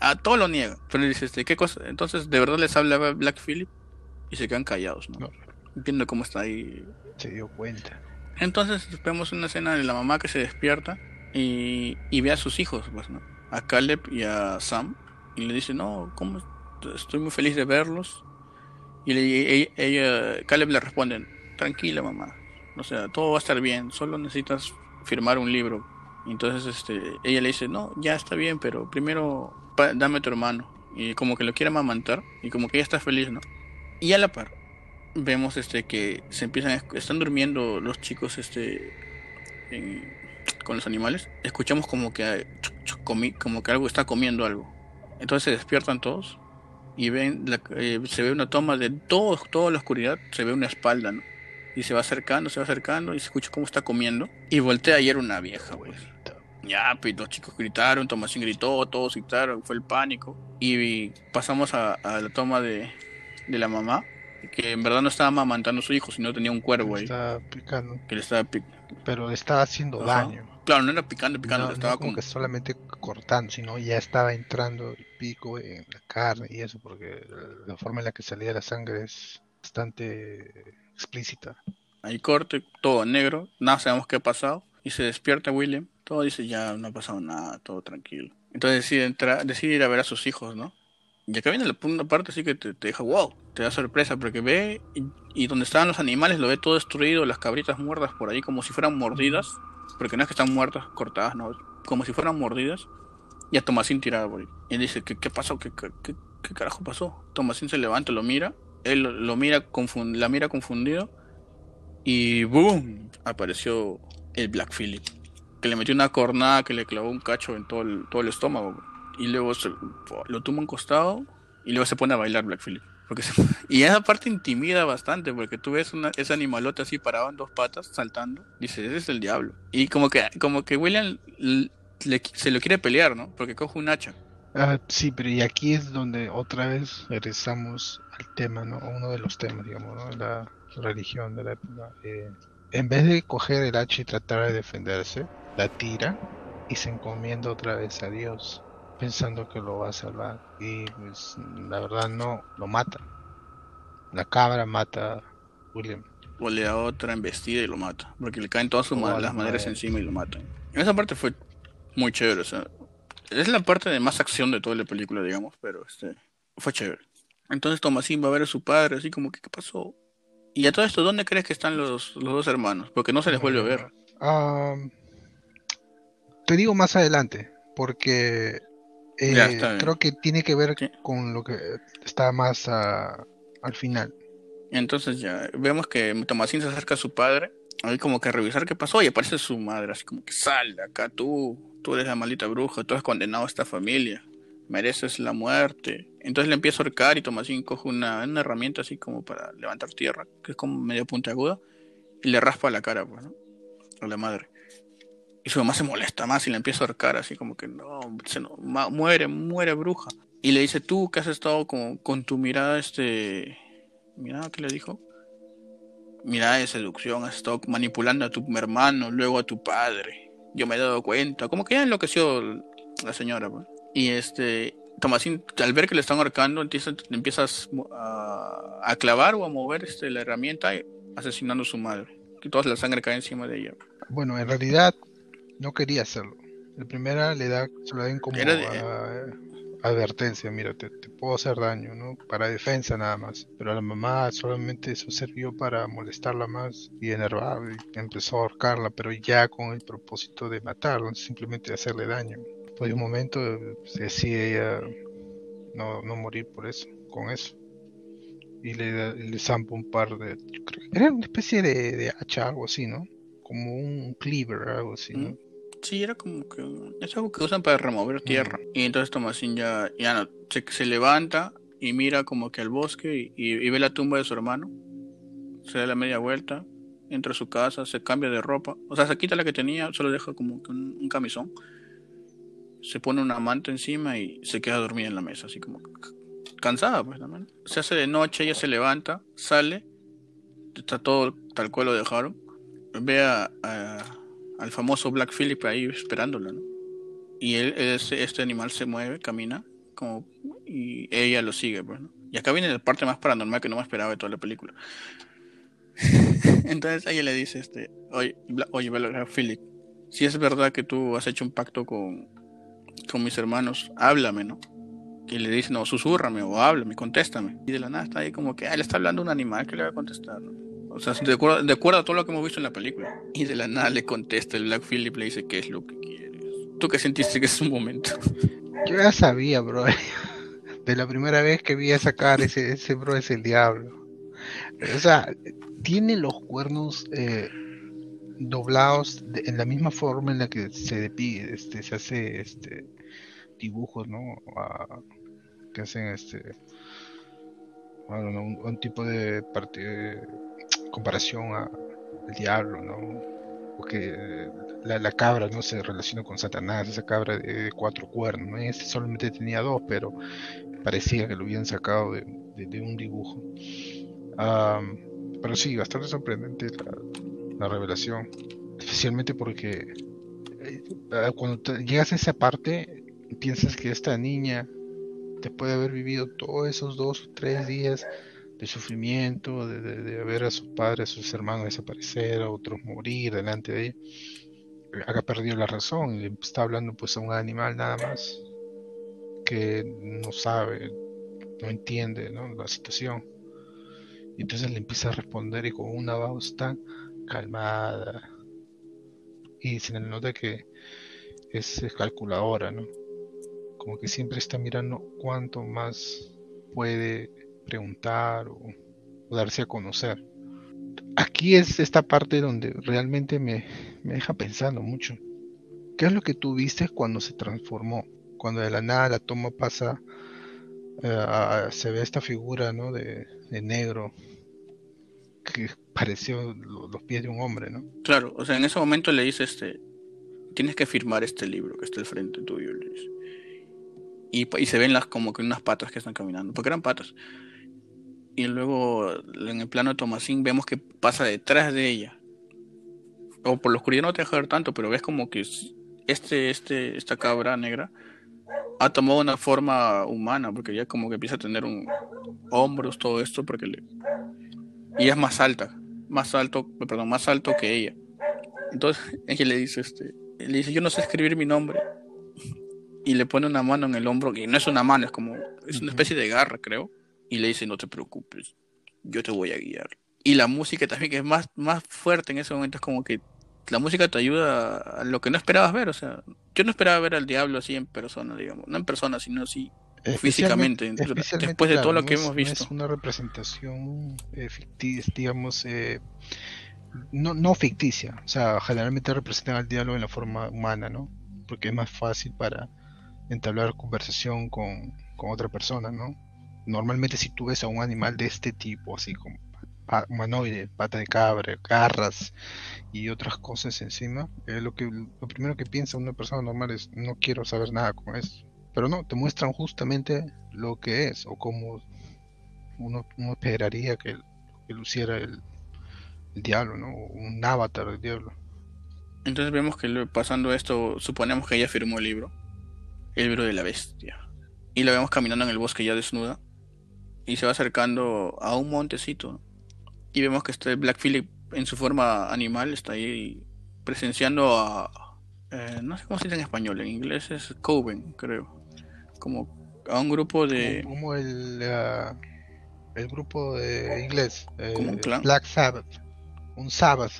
A todo lo niega. Pero dice, este, ¿qué cosa? Entonces, ¿de verdad les habla Black Phillip? Y se quedan callados, ¿no? Viendo cómo está ahí. Se dio cuenta. Entonces vemos una escena de la mamá que se despierta y, y ve a sus hijos, pues, ¿no? A Caleb y a Sam. Y le dice, no, ¿cómo? Estoy muy feliz de verlos. Y le, ella, Caleb le responde, tranquila mamá, o sea, todo va a estar bien, solo necesitas firmar un libro. Entonces este, ella le dice, no, ya está bien, pero primero dame a tu hermano. Y como que lo quiere amamantar y como que ella está feliz, ¿no? Y a la par, vemos este que se empiezan, están durmiendo los chicos este con los animales. Escuchamos como que, como que algo está comiendo algo. Entonces se despiertan todos y ven eh, se ve una toma de todo, toda la oscuridad, se ve una espalda, ¿no? Y se va acercando, se va acercando y se escucha cómo está comiendo. Y voltea y era una vieja, güey. Ya, pues los chicos gritaron, Tomasín gritó, todos gritaron, fue el pánico. Y pasamos a, la toma de, de, la mamá, que en verdad no estaba amamantando a su hijo, sino tenía un cuervo ahí. Estaba picando. Que le estaba picando. Pero le estaba haciendo daño. Claro, no era picando, picando, estaba como que solamente cortando, sino ya estaba entrando el pico en la carne y eso, porque la forma en la que salía la sangre es bastante explícita. Ahí corte, todo negro, nada sabemos qué ha pasado, y se despierta William, todo dice ya no ha pasado nada, todo tranquilo. Entonces decide, entrar, decide ir a ver a sus hijos, ¿no? Y acá viene la punta parte así que te, deja wow, te da sorpresa porque ve y, y, donde estaban los animales lo ve todo destruido, las cabritas muertas por ahí como si fueran mordidas porque no es que están muertas, cortadas, no, como si fueran mordidas, y a Tomasín tirada por ahí. Y dice, ¿qué, qué pasó? ¿Qué, ¿Qué, qué, carajo pasó? Tomasín se levanta, lo mira, él lo, mira, la mira confundido, y ¡boom! Apareció el Black Phillip, que le metió una cornada que le clavó un cacho en todo el, todo el estómago, y luego lo toma un costado, y luego se pone a bailar Black Phillip. [laughs] Y esa parte intimida bastante, porque tú ves una, ese animalote así parado en dos patas, saltando, dices, ese es el diablo. Y como que, como que William se lo quiere pelear, ¿no? Porque coge un hacha. Ah, sí, pero y aquí es donde otra vez regresamos al tema, ¿no? Uno de los temas, digamos, ¿no? La religión de la época. Eh, en vez de coger el hacha y tratar de defenderse, la tira y se encomienda otra vez a Dios, pensando que lo va a salvar. Y pues la verdad no, lo mata. La cabra mata a William. O le da otra embestida y lo mata. Porque le caen todas sus las maderas encima y lo matan. Esa parte fue muy chévere. O sea, es la parte de más acción de toda la película, digamos, pero este fue chévere. Entonces Tomasín va a ver a su padre, así como que, ¿qué pasó? Y a todo esto, ¿dónde crees que están los, los dos hermanos? Porque no se les vuelve a ver. te digo más adelante, porque eh, creo que tiene que ver con lo que está más al final. Entonces ya vemos que Tomasín se acerca a su padre, ahí como que a revisar qué pasó y aparece su madre, así como que sal de acá tú, tú eres la maldita bruja, tú has condenado a esta familia, mereces la muerte. Entonces le empieza a ahorcar y Tomasín coge una, herramienta así como para levantar tierra, que es como medio puntiaguda, y le raspa la cara, pues, ¿no? A la madre. Y su mamá se molesta más y le empieza a ahorcar así como que no, muere, muere bruja. Y le dice, tú que has estado con, con tu mirada, este... Mira, ¿qué le dijo? Mirada de seducción, has estado manipulando a tu hermano, luego a tu padre yo me he dado cuenta, como que ya enloqueció la señora, pues. Y este, Tomasín, al ver que le están ahorcando, empiezas, empiezas a, clavar o a mover este, la herramienta, asesinando a su madre. Y toda la sangre cae encima de ella. Bueno, en realidad no quería hacerlo. La primera le da, se lo den como advertencia, mira, te, puedo hacer daño, ¿no? Para defensa nada más. Pero a la mamá solamente eso sirvió para molestarla más y enervar y empezó a ahorcarla, pero ya con el propósito de matarla, simplemente de hacerle daño. De un momento pues, decide ella no, no morir por eso, con eso. Y le, le zampa un par de... era una especie de, de hacha, algo así, ¿no? Como un cleaver, algo así, ¿no? Sí, era como que. Es algo que usan para remover tierra. Y entonces Tomasín ya, ya no. Se, se levanta y mira como que al bosque y, ve la tumba de su hermano. Se da la media vuelta. Entra a su casa, se cambia de ropa. O sea, se quita la que tenía, solo deja como que un, camisón. Se pone una manta encima y se queda dormida en la mesa, así como cansada, pues también. Se hace de noche, ella se levanta, sale, está todo tal cual lo dejaron. Ve a al famoso Black Phillip ahí esperándolo. Y él, este animal se mueve, camina, como, y ella lo sigue, pues, ¿no? Y acá viene la parte más paranormal que no me esperaba de toda la película. [laughs] Entonces ella le dice, este, oye, oye Black Phillip, si es verdad que tú has hecho un pacto con, con mis hermanos, háblame, ¿no? Y le dice, no, susúrrame o háblame, contéstame. Y de la nada está ahí como que, ah, le está hablando un animal que le va a contestar, ¿no? O sea, de acuerdo, de acuerdo a todo lo que hemos visto en la película. Y de la nada le contesta el Black Phillip, le dice qué es lo que quieres. ¿Tú qué sentiste que es un momento? [laughs] Yo ya sabía, bro. [laughs] De la primera vez que vi a sacar ese, ese bro es el diablo. O sea, tiene los cuernos eh, doblados en la misma forma en la que se este, se hace este dibujos, ¿no? que hacen este un, tipo de comparación al diablo, ¿no? Porque la, cabra no se relaciona con Satanás, esa cabra de, cuatro cuernos, ¿no? Este solamente tenía dos, pero parecía que lo habían sacado de, un dibujo. pero sí, bastante sorprendente la, revelación, especialmente porque eh, cuando llegas a esa parte, piensas que esta niña, después de haber vivido todos esos dos o tres días, de sufrimiento, de, de, ver a sus padres, a sus hermanos desaparecer, a otros morir delante de ella, haga perdido la razón y está hablando pues a un animal nada más que no sabe, no entiende la situación. Y entonces le empieza a responder y con una voz calmada y se le nota que es calculadora, ¿no? Como que siempre está mirando cuánto más puede preguntar o, darse a conocer. Aquí es esta parte donde realmente me, deja pensando mucho. ¿Qué es lo que tú viste cuando se transformó? Cuando de la nada la toma pasa, eh, se ve esta figura ¿no? de, negro que pareció los pies de un hombre, ¿no? Claro, o sea, en ese momento le dice este, tienes que firmar este libro que está al frente tuyo, Y, y se ven las como que unas patas que están caminando, porque eran patas. Y luego en el plano de Tomasín vemos que pasa detrás de ella. O por la oscuridad no te deja ver tanto, pero ves como que este, este, esta cabra negra ha tomado una forma humana, porque ya como que empieza a tener un hombros, todo esto, porque le... y es más alta, más alto, perdón, más alto que ella. Entonces [laughs] ella le dice, este, le dice, yo no sé escribir mi nombre. Y le pone una mano en el hombro, que no es una mano, es como, es una especie de garra, creo. Y le dice, no te preocupes, yo te voy a guiar. Y la música también, que es más, más fuerte en ese momento, es como que la música te ayuda a lo que no esperabas ver. O sea, yo no esperaba ver al diablo así en persona, digamos. No en persona, sino así físicamente. Después de todo lo que hemos visto. es una representación eh, ficticia, digamos, eh, no, no ficticia. O sea, generalmente representan al diablo en la forma humana, ¿no? Porque es más fácil para entablar conversación con, con otra persona, ¿no? Normalmente si tú ves a un animal de este tipo, así como humanoide, pata de cabra, garras y otras cosas encima, eh, lo que lo primero que piensa una persona normal es no quiero saber nada con eso. Pero no, te muestran justamente lo que es o cómo uno, esperaría que, que luciera el, el diablo, ¿no? Un avatar del diablo. Entonces vemos que pasando esto, suponemos que ella firmó el libro, el libro de la bestia. Y la vemos caminando en el bosque ya desnuda. Y se va acercando a un montecito y vemos que este Black Phillip en su forma animal está ahí presenciando a eh, no sé cómo se dice en español en inglés es Coven creo. Como a un grupo de como, el uh, el grupo de inglés eh, Black Sabbath un Sabbath.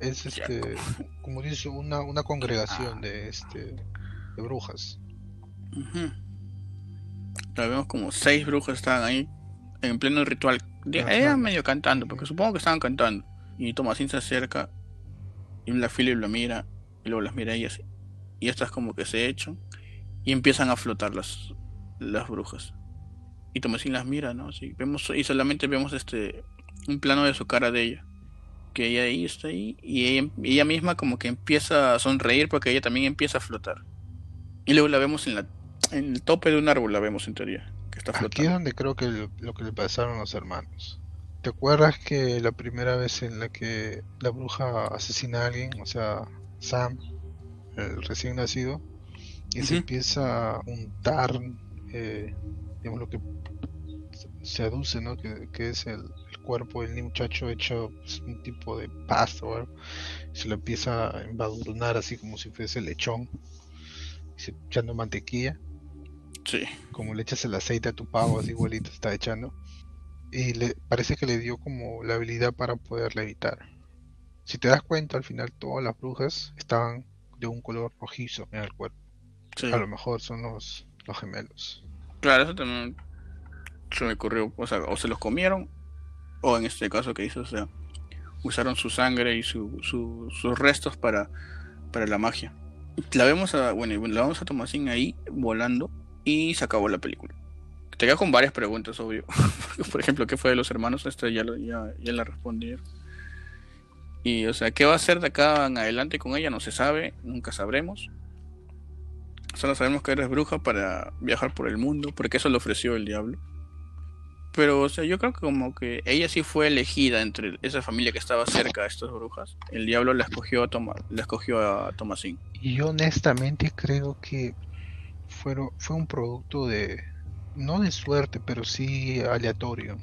Es este como dice una, una congregación ah. de este de brujas. Vemos como seis brujas están ahí en pleno ritual era medio cantando, porque supongo que estaban cantando. Y Tomasín se acerca y Black Phillip lo mira y luego las mira ellas. Y estas como que se echan y empiezan a flotar las, las brujas. Y Tomasín las mira, ¿no? Sí, vemos, y solamente vemos este un plano de su cara de ella. Que ella ahí está ahí y ella, ella misma como que empieza a sonreír porque ella también empieza a flotar. Y luego la vemos en, la, en el tope de un árbol, la vemos en teoría. Aquí es donde creo que lo, que le pasaron a los hermanos. ¿Te acuerdas que la primera vez en la que la bruja asesina a alguien, o sea, Sam, el recién nacido, y se empieza a untar, eh, digamos, lo que se aduce, ¿no? Que, es el, cuerpo del muchacho hecho pues, un tipo de pasto, o se lo empieza a embadurnar así como si fuese lechón, y se echando mantequilla como le echas el aceite a tu pavo, así igualito está echando. Y le parece que le dio como la habilidad para poderla evitar. Si te das cuenta, al final todas las brujas estaban de un color rojizo en el cuerpo. A lo mejor son los, los gemelos. Claro, eso también se me ocurrió. O sea, o se los comieron, o en este caso que hizo, o sea, usaron su sangre y su, sus restos para, para la magia. La vemos a, bueno, la vemos a Tomasín ahí volando y se acabó la película. Te quedas con varias preguntas, obvio. [laughs] Por ejemplo, ¿qué fue de los hermanos? Esta ya, ya, ya la respondí. Y, o sea, ¿qué va a hacer de acá en adelante con ella? No se sabe, nunca sabremos. Solo sabemos que eres bruja para viajar por el mundo, porque eso le ofreció el diablo. Pero, o sea, yo creo que como que ella sí fue elegida entre esa familia que estaba cerca de estas brujas. El diablo la escogió a, Toma, la escogió a Tomasín. Y honestamente creo que fue un producto de, no de suerte, pero sí aleatorio,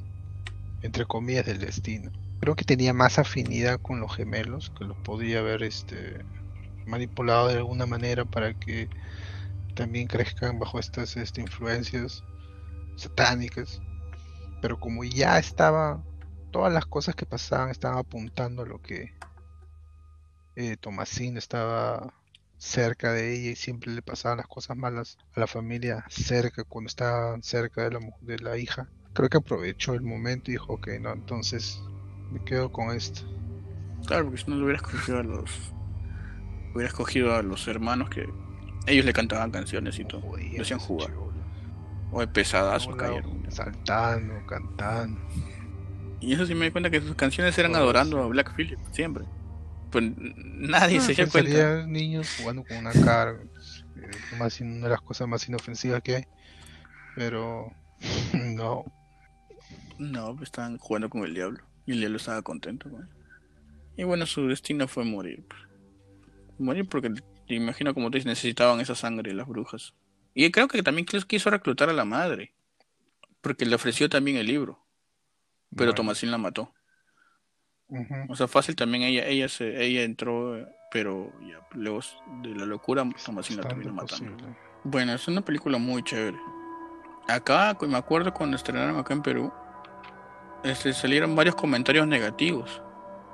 entre comillas del destino. Creo que tenía más afinidad con los gemelos, que los podía haber este, manipulado de alguna manera para que también crezcan bajo estas este, influencias satánicas. Pero como ya estaba, todas las cosas que pasaban estaban apuntando a lo que eh, estaba cerca de ella y siempre le pasaban las cosas malas a la familia cerca, cuando estaban cerca de la, de la hija. Creo que aprovechó el momento y dijo, ok, no, entonces me quedo con esto. Claro, porque si no lo hubiera escogido a los... Hubiera escogido a los hermanos que ellos le cantaban canciones y todo. lo hacían jugar. O de pesadas cayeron. Saltando, cantando. Y eso sí me di cuenta que sus canciones eran adorando a Black Phillip, siempre pues nadie se dio cuenta. niños jugando con una cara, eh, más, una de las cosas más inofensivas que hay. Pero [laughs] no. No, pues, estaban jugando con el diablo. Y el diablo estaba contento con él. Y bueno, su destino fue morir. Morir porque, te imagino como te necesitaban esa sangre las brujas. Y creo que también quiso reclutar a la madre. Porque le ofreció también el libro. Pero Tomasín la mató. O sea, fácil también ella, ella se, ella entró, pero ya, luego de la locura Tomasín la terminó matando. Bueno, es una película muy chévere. Acá, me acuerdo cuando estrenaron acá en Perú, este, salieron varios comentarios negativos.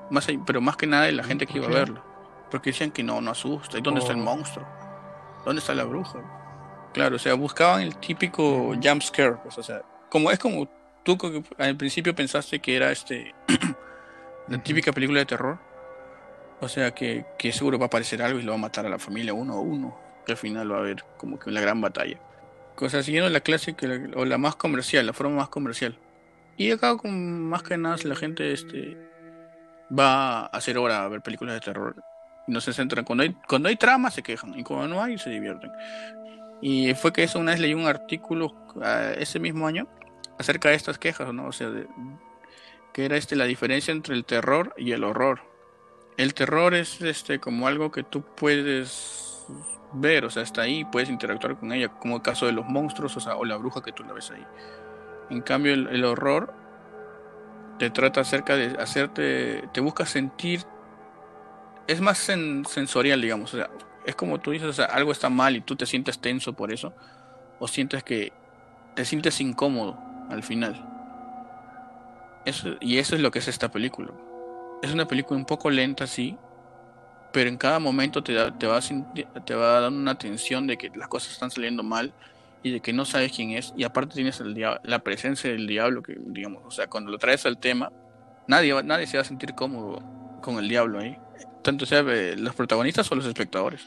Más, pero más que nada de la gente que iba a verlo. Porque decían que no, no asusta. ¿Y dónde está el oh. monstruo? ¿Dónde está la bruja? Claro, o sea, buscaban el típico jump scare. Pues, o sea, como es como tú al principio pensaste que era este [clears throat] la típica película de terror. O sea, que, que, seguro va a aparecer algo y lo va a matar a la familia uno a uno. Que al final va a haber como que una gran batalla. O sea, siguiendo la clásica o la más comercial, la forma más comercial. Y acá con más que nada la gente este va a hacer hora a ver películas de terror. No se centran. Cuando hay, cuando hay trama se quejan. Y cuando no hay se divierten. Y fue que eso una vez leí un artículo ah, ese mismo año acerca de estas quejas, ¿no? O sea, que era este la diferencia entre el terror y el horror. El terror es este como algo que tú puedes ver, o sea, está ahí, puedes interactuar con ella, como el caso de los monstruos, o sea, o la bruja que tú la ves ahí. En cambio, el, horror te trata acerca de hacerte, te busca sentir, es más sensorial, digamos, o sea, es como tú dices, o sea, algo está mal y tú te sientes tenso por eso, o sientes que te sientes incómodo al final. Eso, y eso es lo que es esta película. Es una película un poco lenta, sí, pero en cada momento te, te, va, te va dando una tensión de que las cosas están saliendo mal y de que no sabes quién es. Y aparte tienes el la presencia del diablo, que digamos, o sea, cuando lo traes al tema, nadie, nadie se va a sentir cómodo con el diablo ahí. Tanto sea eh, los protagonistas o los espectadores.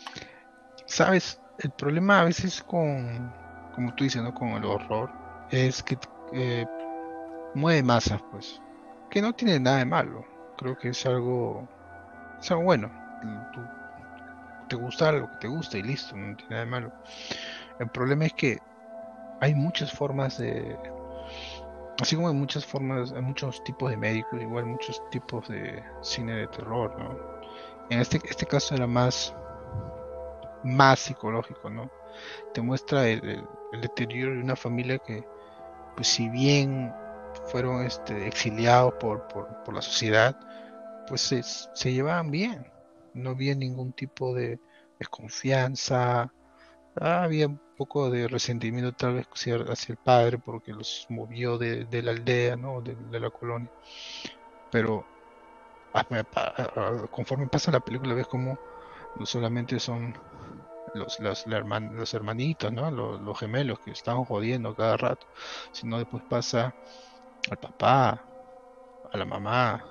Sabes, el problema a veces con, como tú dices, ¿no? con el horror, es que eh, mueve masas, pues. Que no tiene nada de malo. Creo que es algo, es algo bueno. Tú, te gusta algo que te gusta y listo, no tiene nada de malo. El problema es que hay muchas formas de. Así como hay muchas formas, hay muchos tipos de médicos, igual muchos tipos de cine de terror, ¿no? En este, este caso era más, más psicológico, ¿no? Te muestra el, el deterioro de una familia que, pues si bien fueron este, exiliados por, por, la sociedad, pues se, llevaban bien. No había ningún tipo de desconfianza. Ah, había un poco de resentimiento tal vez hacia, el padre porque los movió de, la aldea, ¿no? de, la colonia. Pero ah, ah, conforme pasa la película ves como no solamente son los, los, los hermanitos, ¿no? Los, los, gemelos que están jodiendo cada rato, sino después pasa al papá, a la mamá.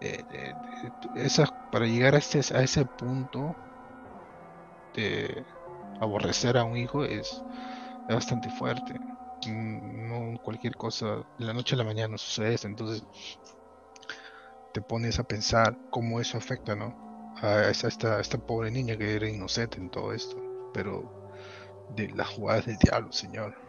Eh, para llegar a, este, a ese punto de aborrecer a un hijo es, bastante fuerte. No cualquier cosa de la noche a la mañana sucede esto, entonces te pones a pensar cómo eso afecta, ¿no? A esta, esta pobre niña que era inocente en todo esto, pero de las jugadas del diablo, señor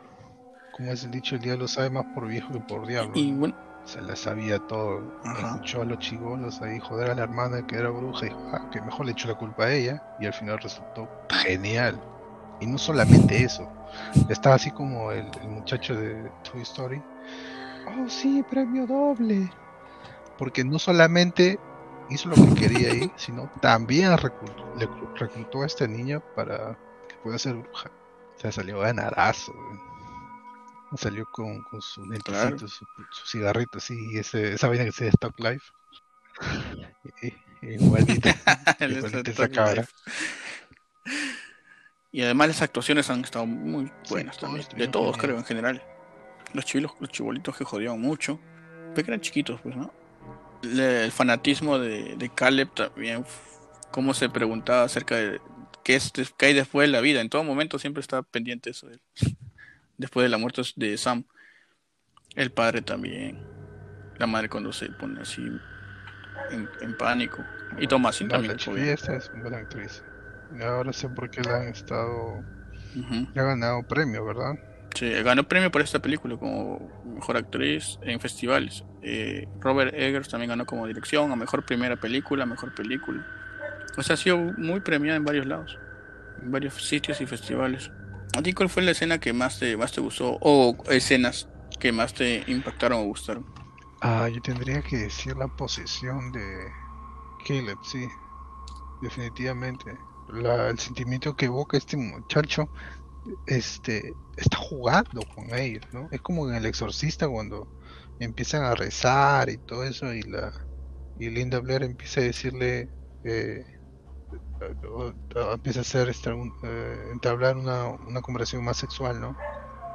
como es el dicho, el diablo sabe más por viejo que por diablo. Y bueno, se la sabía todo. Escuchó a los chigolos ahí joder a la hermana que era bruja y dijo, ah, que mejor le echó la culpa a ella. Y al final resultó genial. Y no solamente eso, estaba así como el, muchacho de Toy Story. Oh, sí, premio doble. Porque no solamente hizo lo que quería ahí, [laughs] sino también reclutó, le reclutó a esta niña para que pueda ser bruja. O sea, salió ganarazo. Salió con, con su su, cigarrito así, y ese, esa vaina que se de Stock Life. [laughs] igualita, igualita [laughs] [laughs] Y además las actuaciones han estado muy buenas también. De todos, creo, en general. Los chivilos, los chibolitos que jodían mucho. Pero que eran chiquitos, pues, ¿no? el fanatismo de, de Caleb también. Cómo se preguntaba acerca de qué, es, qué hay después de la vida. En todo momento siempre estaba pendiente eso de él después de la muerte de Sam. El padre también. La madre cuando se pone así en, pánico. Y Thomasin No, también. la esta es buena actriz. Y ahora sé por qué la han estado. Ya ha ganado premio, ¿verdad? Sí, ganó premio por esta película como mejor actriz en festivales. Eh, Robert Eggers también ganó como dirección a mejor primera película, mejor película. O sea, ha sido muy premiada en varios lados, en varios sitios y festivales. ¿A ti cuál fue la escena que más te, más te gustó o escenas que más te impactaron o gustaron? Ah, yo tendría que decir la posesión de Caleb, sí. Definitivamente. El sentimiento que evoca este muchacho, este, está jugando con ellos, ¿no? Es como en El Exorcista cuando empiezan a rezar y todo eso y la y Linda Blair empieza a decirle, eh, empieza a hacer un- eh, entablar una, una conversación más sexual, ¿no?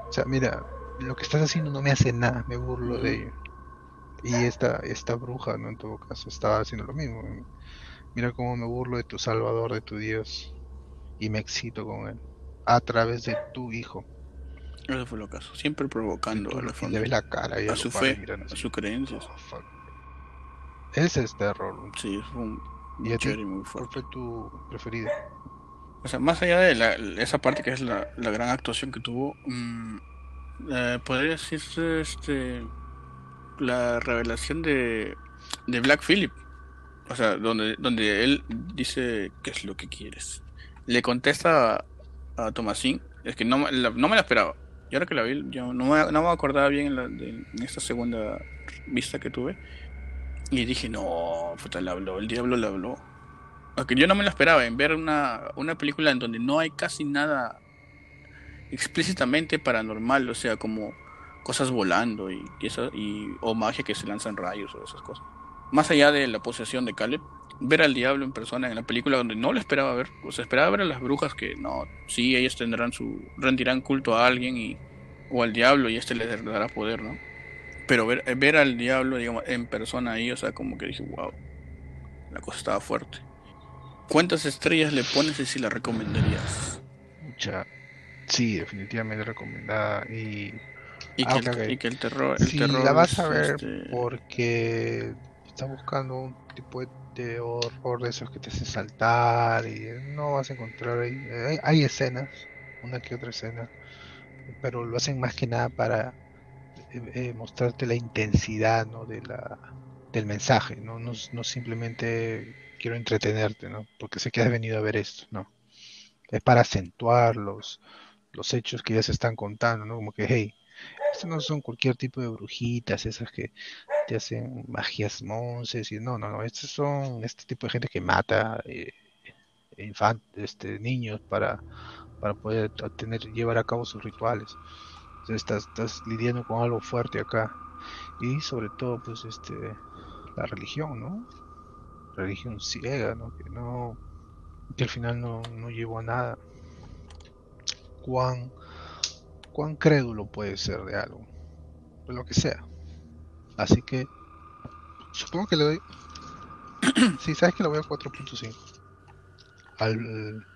O sea, mira, lo que estás haciendo no me hace nada, me burlo de ello. Y esta, esta bruja, ¿no? En todo caso, estaba haciendo lo mismo. Mira cómo me burlo de tu Salvador, de tu Dios, y me excito con él, a través de tu hijo. Eso fue lo caso, siempre provocando Tú a la y le ves familia, la cara y a su fe, a sus creencias. Oh. Ese es terror. Sí, fue un ¿Y a ti? ¿Cuál fue tu preferido? O sea, más allá de la, esa parte que es la, la gran actuación que tuvo, mm, eh, podría decirse este, la revelación de, de Black Phillip. O sea, donde, donde él dice qué es lo que quieres. Le contesta a, a es que no, me- la- no me la esperaba. Y ahora que la vi, yo no me, no me acordaba bien en, la- de- en esta segunda vista que tuve. Y dije, no, puta, habló, el diablo le habló. Aunque yo no me lo esperaba, en ver una, una película en donde no hay casi nada explícitamente paranormal, o sea, como cosas volando y, esa- y- o magia que se lanzan rayos o esas cosas. Más allá de la posesión de Caleb, ver al diablo en persona en la película donde no lo esperaba ver, o sea, esperaba ver a las brujas que no, sí, ellas tendrán su, rendirán culto a alguien y, o al diablo y este les dará poder, ¿no? Pero ver, ver al diablo, digamos, en persona ahí, o sea, como que dije, wow, la cosa estaba fuerte. ¿Cuántas estrellas le pones y si la recomendarías? Mucha. Sí, definitivamente recomendada. Y Y que, Ah, el, ok, ok. y que el terror, el terror la vas a ver este, porque estás buscando un tipo de- de horror de esos que te hace saltar y no vas a encontrar ahí. Hay, hay escenas, una que otra escena, pero lo hacen más que nada para eh, mostrarte la intensidad ¿no? de la, del mensaje, ¿no? No, no simplemente quiero entretenerte, ¿no? Porque sé que has venido a ver esto, ¿no? Es para acentuar los, los hechos que ya se están contando, ¿no? Como que, hey, estos no son cualquier tipo de brujitas, esas que te hacen magias monces y no, no, no, estos son este tipo de gente que mata eh, este, niños para, para poder tener, llevar a cabo sus rituales. Entonces estás, estás lidiando con algo fuerte acá. Y sobre todo, pues, este, la religión, ¿no? Religión ciega, ¿no? Que no, que al final no, no llevó a nada. Cuán, cuán crédulo puede ser de algo, de lo que sea. Así que supongo que le doy. [coughs] sí, sabes que le voy a 4.5. Al.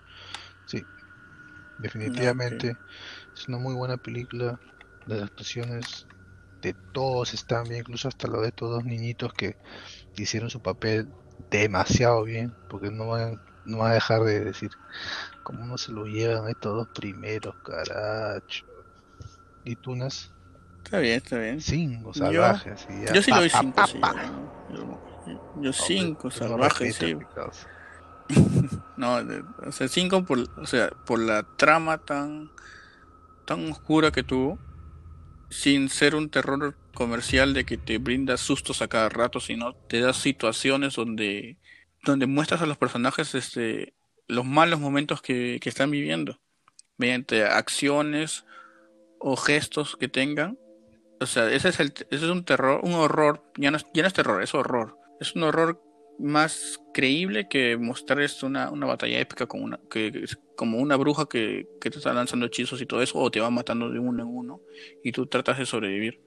Sí, definitivamente es una muy buena película. Las actuaciones de todos están bien, incluso hasta lo de estos dos niñitos que hicieron su papel demasiado bien, porque no van, no van a dejar de decir cómo no se lo llevan estos dos primeros, caracho. ¿Y Tunas? Está bien, está bien. Cinco Yo- salvajes. y ya, Yo sí pa, le doy pa, 5, pa, sí. Yo, yo- yo cinco no salvajes, sí. [laughs] No, de- o sea, 5 por, o sea, por la trama tan, tan oscura que tuvo, sin ser un terror comercial de que te brinda sustos a cada rato, sino te da situaciones donde, donde muestras a los personajes este, los malos momentos que, que están viviendo, mediante acciones o gestos que tengan. O sea, ese es, el, ese es un terror, un horror, ya no, es, ya no es terror, es horror. Es un horror más creíble que mostrar esto una, una batalla épica con una, que, como una bruja que, que te está lanzando hechizos y todo eso, o te va matando de uno en uno, y tú tratas de sobrevivir.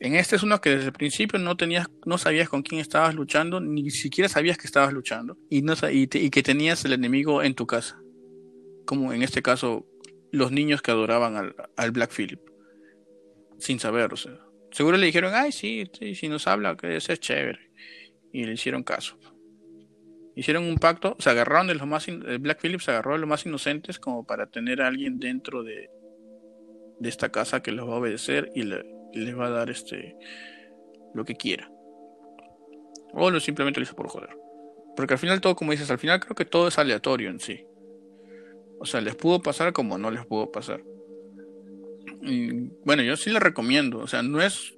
En este es uno que desde el principio no tenías, no sabías con quién estabas luchando, ni siquiera sabías que estabas luchando, y, no, y, y que tenías el enemigo en tu casa. Como en este caso, los niños que adoraban al, al Black Phillip. Sin saber. Seguro le dijeron, ay, sí, sí, si nos habla, que es chévere. Y le hicieron caso. hicieron un pacto, se agarraron de los más, Black Phillips se agarró de los más inocentes como para tener a alguien dentro de, de esta casa que los va a obedecer y le, les va a dar este lo que quiera. O lo simplemente lo hizo por joder. Porque al final todo, como dices, al final creo que todo es aleatorio en sí. O sea, les pudo pasar como no les pudo pasar. Bueno, yo sí les recomiendo. O sea, no es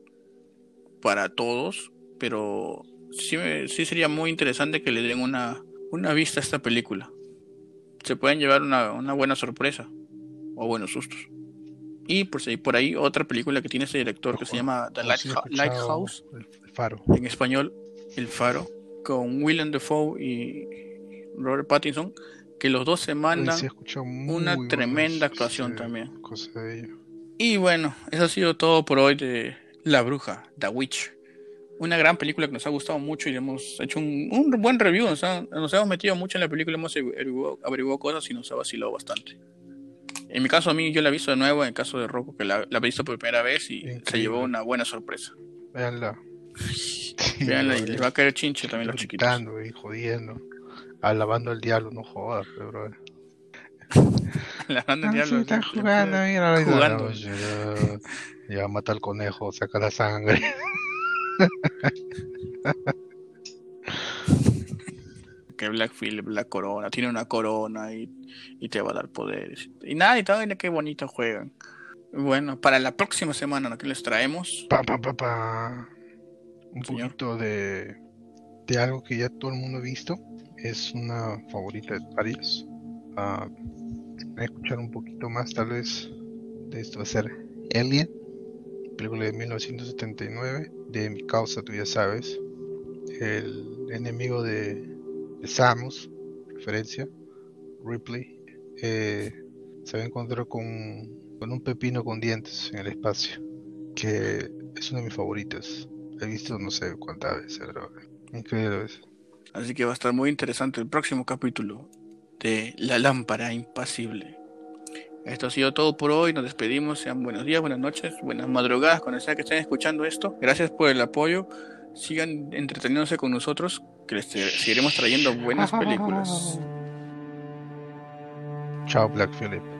para todos, pero sí, sí sería muy interesante que le den una, una vista a esta película. Se pueden llevar una, una buena sorpresa o buenos sustos. Y por, ahí, por ahí otra película que tiene este director que se llama The Lighthouse. El Faro. En español, El Faro. Con Willem Dafoe y Robert Pattinson. Que los dos se mandan una tremenda actuación también. Y bueno, eso ha sido todo por hoy de La Bruja, The Witch una gran película que nos ha gustado mucho y hemos hecho un, buen review. Nos, hemos metido mucho en la película, hemos averiguado, cosas y nos ha vacilado bastante. En mi caso, a mí yo la he visto de nuevo, en el caso de Rocco, que la, la he visto por primera vez y se llevó una buena sorpresa. Veanla. [laughs] Veanla y les va a caer chinche también los chiquitos. y jodiendo. Alabando al diablo, no jodas, bro. [laughs] Alabando al diablo. Está jugando, mira, jugando. Ya mata al conejo, saca la sangre. [laughs] que Black Phillip, la corona, tiene una corona y, te va a dar poderes. Y nada, y todo, y qué bonito juegan. Bueno, para la próxima semana, que les traemos? Pa, pa, pa, Un poquito de, de algo que ya todo el mundo ha visto. Es una favorita de varios. Uh, a escuchar un poquito más, tal vez, de esto va a ser Alien película de 1979 de mi causa, tú ya sabes. El enemigo de, Samus, referencia, Ripley, eh, se a encontrar con, un pepino con dientes en el espacio, que es uno de mis favoritos. He visto no sé cuántas veces, increíble. Así que va a estar muy interesante el próximo capítulo de La lámpara impasible. Esto ha sido todo por hoy. Nos despedimos. Sean buenos días, buenas noches, buenas madrugadas cuando sea que estén escuchando esto. Gracias por el apoyo. Sigan entreteniéndose con nosotros, que les seguiremos trayendo buenas películas. Chao, Black Phillip.